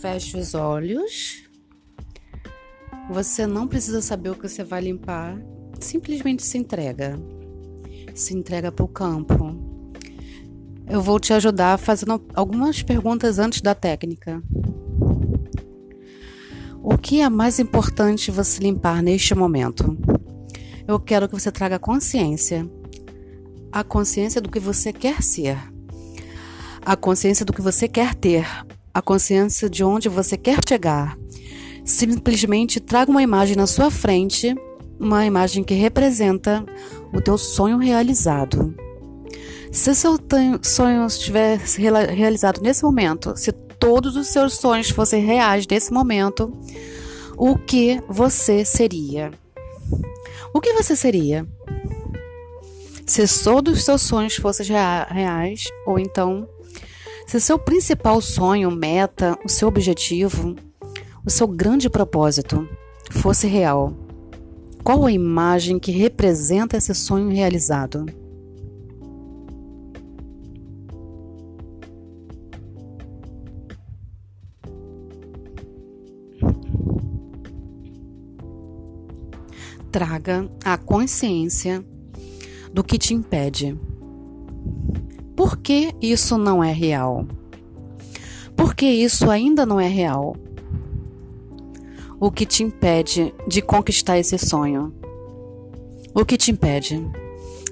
Feche os olhos. Você não precisa saber o que você vai limpar, simplesmente se entrega. Se entrega para o campo. Eu vou te ajudar fazendo algumas perguntas antes da técnica. O que é mais importante você limpar neste momento? Eu quero que você traga consciência. A consciência do que você quer ser. A consciência do que você quer ter a consciência de onde você quer chegar. Simplesmente traga uma imagem na sua frente, uma imagem que representa o teu sonho realizado. Se seu sonho estiver realizado nesse momento, se todos os seus sonhos fossem reais nesse momento, o que você seria? O que você seria? Se todos os seus sonhos fossem reais, ou então se seu principal sonho, meta, o seu objetivo, o seu grande propósito fosse real, qual a imagem que representa esse sonho realizado? Traga a consciência do que te impede por que isso não é real? Por que isso ainda não é real? O que te impede de conquistar esse sonho? O que te impede?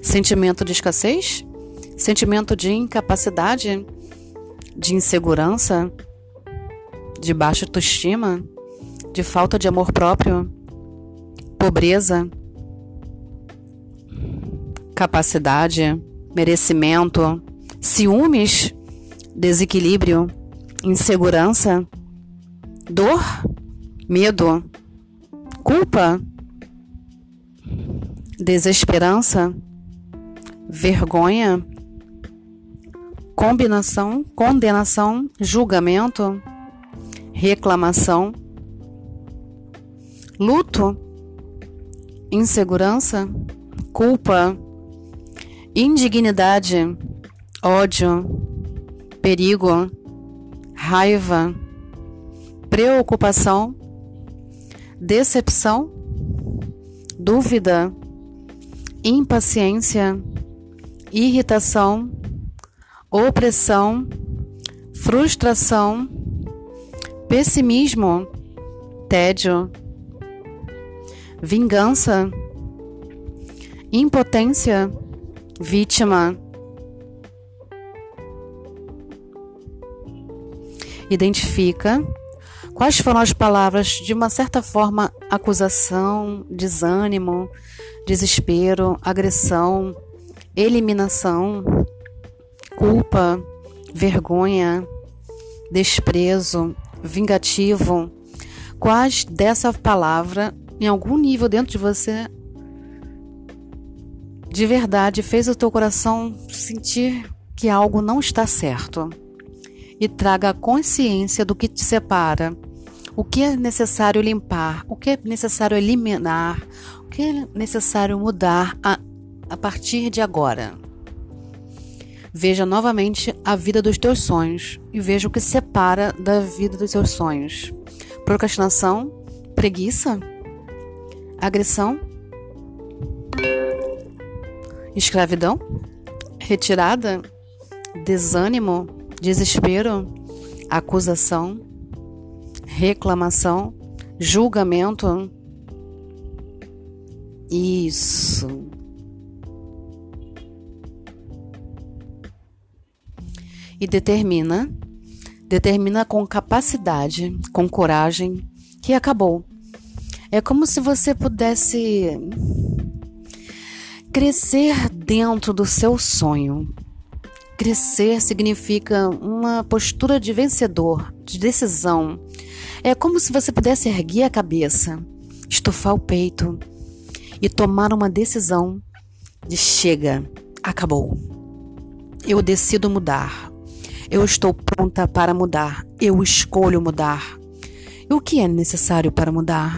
Sentimento de escassez? Sentimento de incapacidade? De insegurança? De baixa autoestima? De falta de amor próprio? Pobreza? Capacidade? Merecimento? Ciúmes, desequilíbrio, insegurança, dor, medo, culpa, desesperança, vergonha, combinação, condenação, julgamento, reclamação, luto, insegurança, culpa, indignidade, ódio, perigo, raiva, preocupação, decepção, dúvida, impaciência, irritação, opressão, frustração, pessimismo, tédio, vingança, impotência, vítima identifica quais foram as palavras de uma certa forma acusação, desânimo, desespero, agressão, eliminação, culpa, vergonha, desprezo, vingativo. Quais dessa palavra, em algum nível dentro de você, de verdade fez o teu coração sentir que algo não está certo? E traga a consciência do que te separa, o que é necessário limpar, o que é necessário eliminar, o que é necessário mudar a, a partir de agora. Veja novamente a vida dos teus sonhos e veja o que separa da vida dos teus sonhos. Procrastinação, preguiça, agressão, escravidão, retirada, desânimo, desespero, acusação, reclamação, julgamento. Isso. E determina, determina com capacidade, com coragem, que acabou. É como se você pudesse crescer dentro do seu sonho, Crescer significa uma postura de vencedor, de decisão. É como se você pudesse erguer a cabeça, estufar o peito e tomar uma decisão de chega, acabou. Eu decido mudar. Eu estou pronta para mudar. Eu escolho mudar. E o que é necessário para mudar?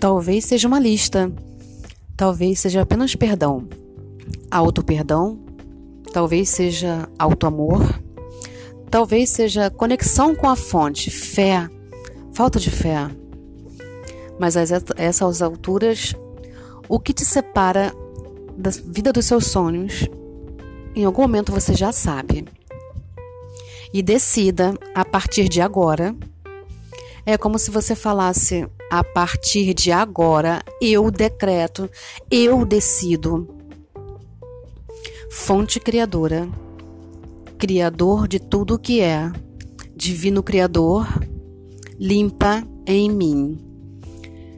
Talvez seja uma lista. Talvez seja apenas perdão. Auto-perdão Talvez seja auto-amor, talvez seja conexão com a fonte, fé, falta de fé. Mas a essas alturas, o que te separa da vida dos seus sonhos, em algum momento você já sabe. E decida a partir de agora. É como se você falasse: a partir de agora eu decreto, eu decido. Fonte Criadora, Criador de tudo o que é, Divino Criador, limpa em mim.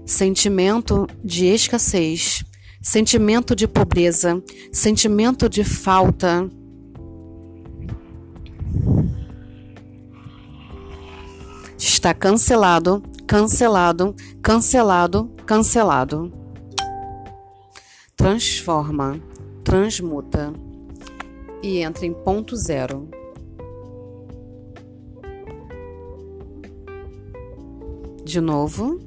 Sentimento de escassez, sentimento de pobreza, sentimento de falta. Está cancelado, cancelado, cancelado, cancelado. Transforma, transmuta e entra em ponto zero. De novo,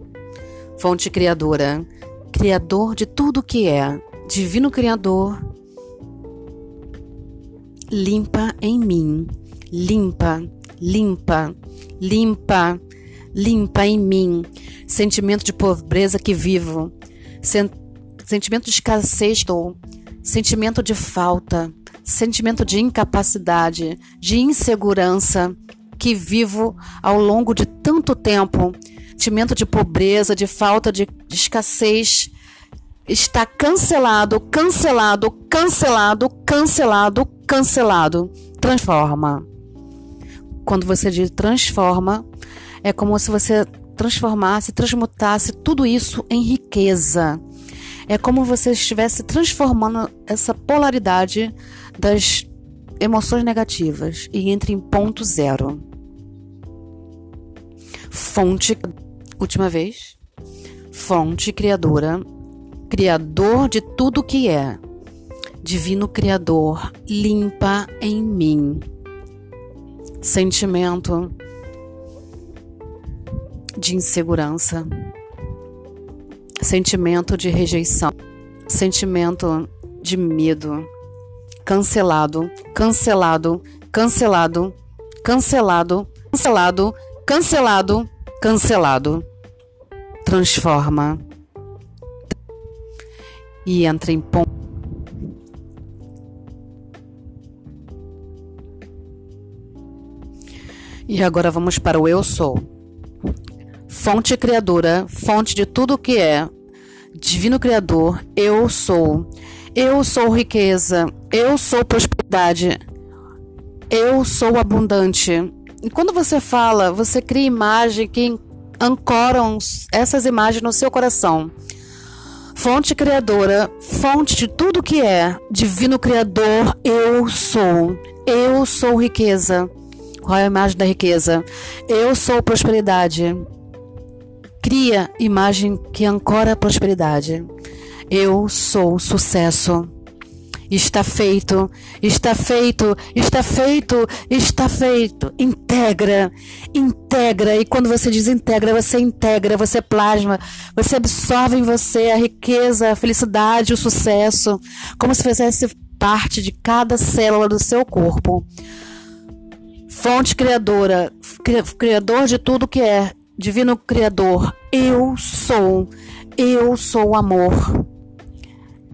fonte criadora, Criador de tudo que é, Divino Criador, limpa em mim, limpa, limpa, limpa, limpa em mim, sentimento de pobreza que vivo, sen sentimento de escassez estou, sentimento de falta, sentimento de incapacidade, de insegurança que vivo ao longo de tanto tempo sentimento de pobreza, de falta de, de escassez está cancelado, cancelado, cancelado, cancelado, cancelado. Transforma. Quando você diz transforma, é como se você transformasse, transmutasse tudo isso em riqueza. É como você estivesse transformando essa polaridade das emoções negativas e entre em ponto zero. Fonte Última vez. Fonte criadora, criador de tudo que é. Divino Criador, limpa em mim. Sentimento de insegurança, sentimento de rejeição, sentimento de medo. Cancelado, cancelado, cancelado, cancelado, cancelado, cancelado, cancelado. Transforma. E entra em ponto. E agora vamos para o eu sou. Fonte criadora, fonte de tudo que é. Divino Criador, eu sou. Eu sou riqueza, eu sou prosperidade. Eu sou abundante. E quando você fala, você cria imagem que ancoram essas imagens no seu coração. Fonte criadora, fonte de tudo que é, divino criador, eu sou. Eu sou riqueza. Qual é a imagem da riqueza? Eu sou prosperidade. Cria imagem que ancora a prosperidade. Eu sou sucesso. Está feito, está feito, está feito, está feito. Integra, integra. E quando você diz integra, você integra, você plasma, você absorve em você a riqueza, a felicidade, o sucesso, como se fizesse parte de cada célula do seu corpo. Fonte criadora, criador de tudo que é, divino criador. Eu sou, eu sou amor.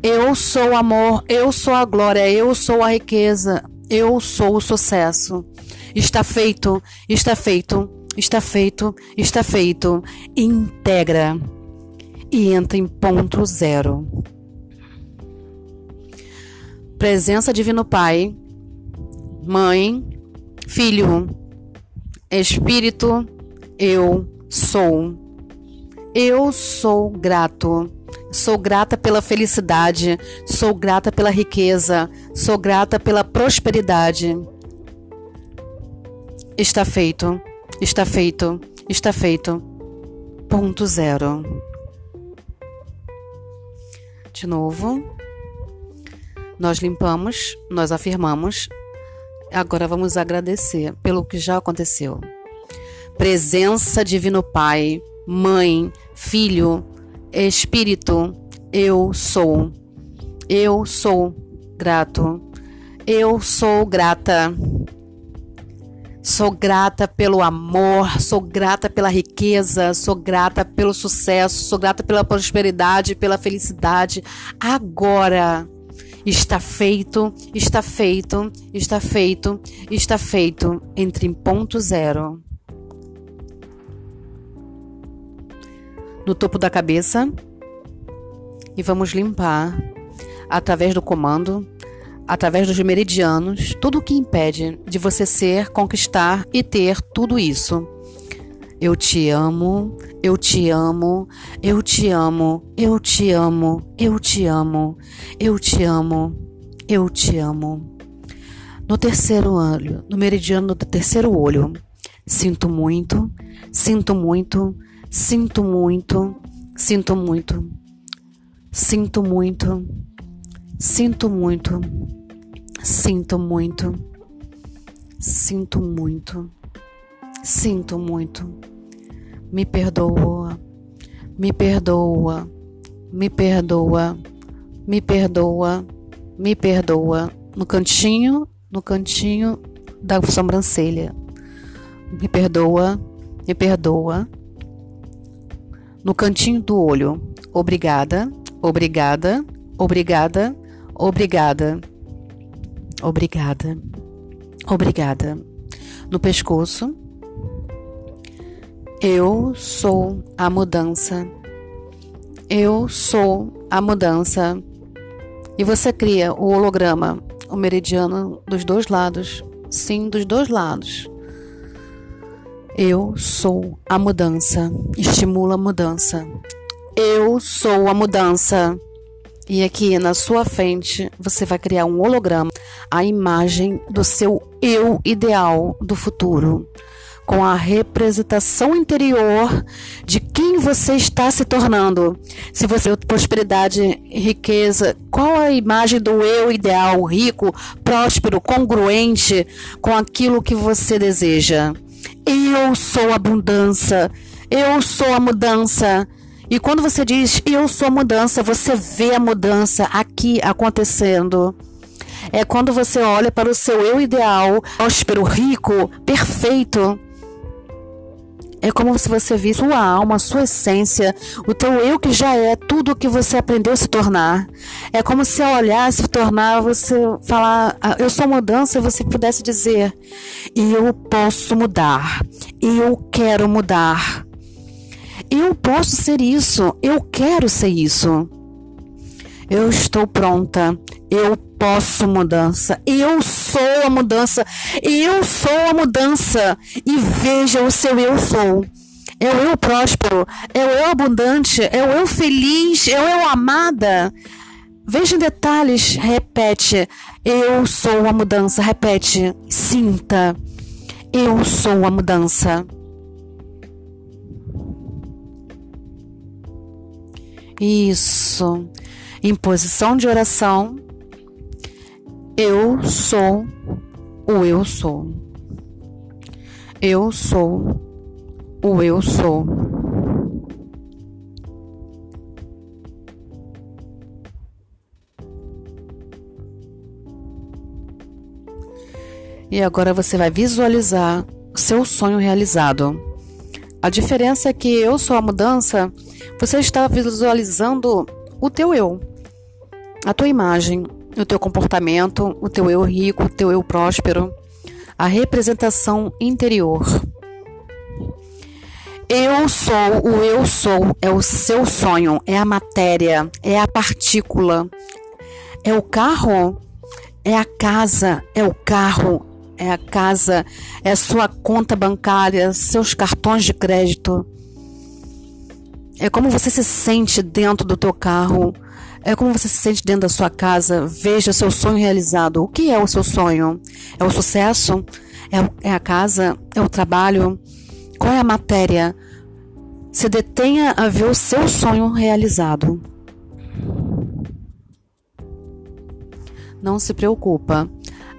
Eu sou amor, eu sou a glória, eu sou a riqueza, eu sou o sucesso. Está feito, está feito, está feito, está feito. Integra e entra em ponto zero. Presença Divino Pai, Mãe, Filho, Espírito, eu sou. Eu sou grato Sou grata pela felicidade, sou grata pela riqueza, sou grata pela prosperidade. Está feito, está feito, está feito. Ponto zero. De novo. Nós limpamos, nós afirmamos. Agora vamos agradecer pelo que já aconteceu. Presença Divino Pai, Mãe, Filho, Espírito, eu sou. Eu sou grato. Eu sou grata. Sou grata pelo amor, sou grata pela riqueza, sou grata pelo sucesso, sou grata pela prosperidade, pela felicidade. Agora está feito, está feito, está feito, está feito. Entre em ponto zero. No topo da cabeça. E vamos limpar através do comando através dos meridianos, tudo o que impede de você ser, conquistar e ter tudo isso. Eu te amo, eu te amo, eu te amo, eu te amo, eu te amo, eu te amo, eu te amo. No terceiro olho, no meridiano do terceiro olho, sinto muito, sinto muito, sinto muito, sinto muito, sinto muito, sinto muito. Sinto muito. Sinto muito. Sinto muito. Me perdoa. Me perdoa. Me perdoa. Me perdoa. Me perdoa. No cantinho, no cantinho da sobrancelha. Me perdoa. Me perdoa. No cantinho do olho. Obrigada. Obrigada. Obrigada. Obrigada. Obrigada. Obrigada. No pescoço. Eu sou a mudança. Eu sou a mudança. E você cria o holograma, o meridiano dos dois lados. Sim, dos dois lados. Eu sou a mudança. Estimula a mudança. Eu sou a mudança. E aqui na sua frente você vai criar um holograma, a imagem do seu eu ideal do futuro, com a representação interior de quem você está se tornando. Se você prosperidade, riqueza, qual a imagem do eu ideal, rico, próspero, congruente com aquilo que você deseja? Eu sou abundância. Eu sou a mudança. E quando você diz eu sou a mudança, você vê a mudança aqui acontecendo. É quando você olha para o seu eu ideal, próspero, rico, perfeito. É como se você visse sua alma, sua essência, o teu eu que já é tudo o que você aprendeu se tornar. É como se ao olhar, se tornar, você falar, ah, eu sou mudança, e você pudesse dizer, eu posso mudar, eu quero mudar. Eu posso ser isso, eu quero ser isso. Eu estou pronta, eu posso mudança, eu sou a mudança, eu sou a mudança. E veja o seu eu sou. É o eu próspero, é o eu abundante, é o eu feliz, é o eu amada. Veja em detalhes, repete. Eu sou a mudança, repete, sinta. Eu sou a mudança. Isso. Em posição de oração, eu sou o eu sou. Eu sou o eu sou. E agora você vai visualizar seu sonho realizado. A diferença é que eu sou a mudança você está visualizando o teu eu, a tua imagem, o teu comportamento, o teu eu rico, o teu eu próspero, a representação interior. Eu sou, o eu sou é o seu sonho, é a matéria, é a partícula, é o carro, é a casa, é o carro, é a casa, é a sua conta bancária, seus cartões de crédito, é como você se sente dentro do teu carro. É como você se sente dentro da sua casa. Veja seu sonho realizado. O que é o seu sonho? É o sucesso? É, é a casa? É o trabalho? Qual é a matéria? Se detenha a ver o seu sonho realizado. Não se preocupa.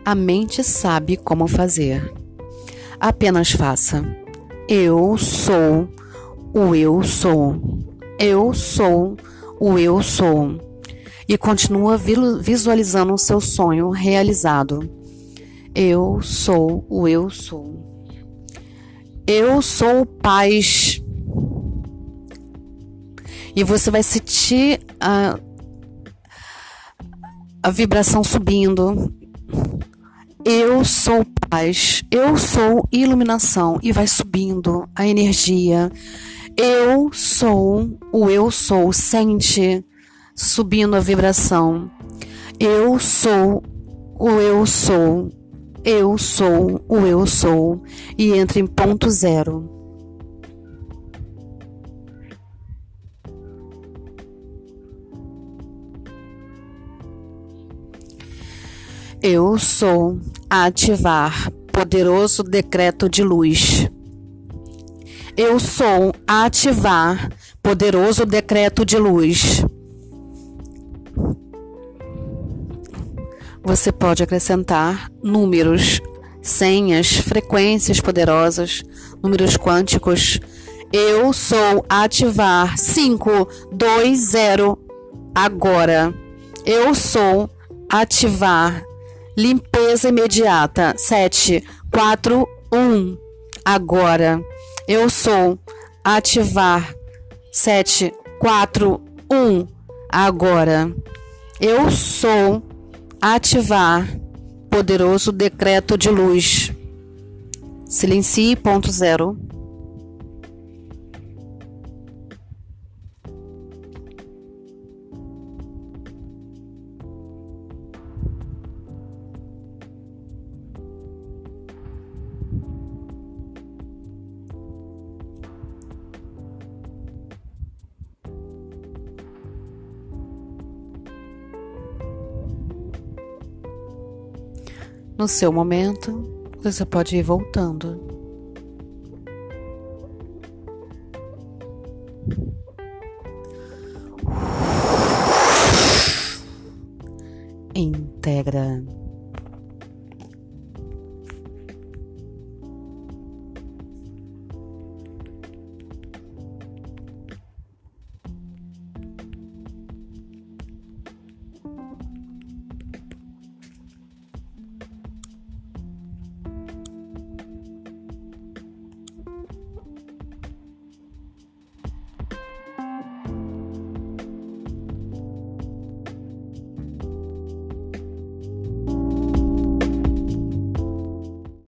A mente sabe como fazer. Apenas faça. Eu sou o eu sou. Eu sou o eu sou. E continua visualizando o seu sonho realizado. Eu sou o eu sou. Eu sou paz. E você vai sentir a, a vibração subindo. Eu sou paz. Eu sou iluminação. E vai subindo a energia. Eu sou o eu sou. Sente subindo a vibração. Eu sou o eu sou. Eu sou o eu sou. E entra em ponto zero. Eu sou ativar poderoso decreto de luz. Eu sou ativar poderoso decreto de luz. Você pode acrescentar números, senhas, frequências poderosas, números quânticos. Eu sou ativar 520 agora. Eu sou ativar limpeza imediata 741 agora. Eu sou ativar 741 agora. Eu sou ativar poderoso decreto de luz. Silencie ponto zero. No seu momento, você pode ir voltando.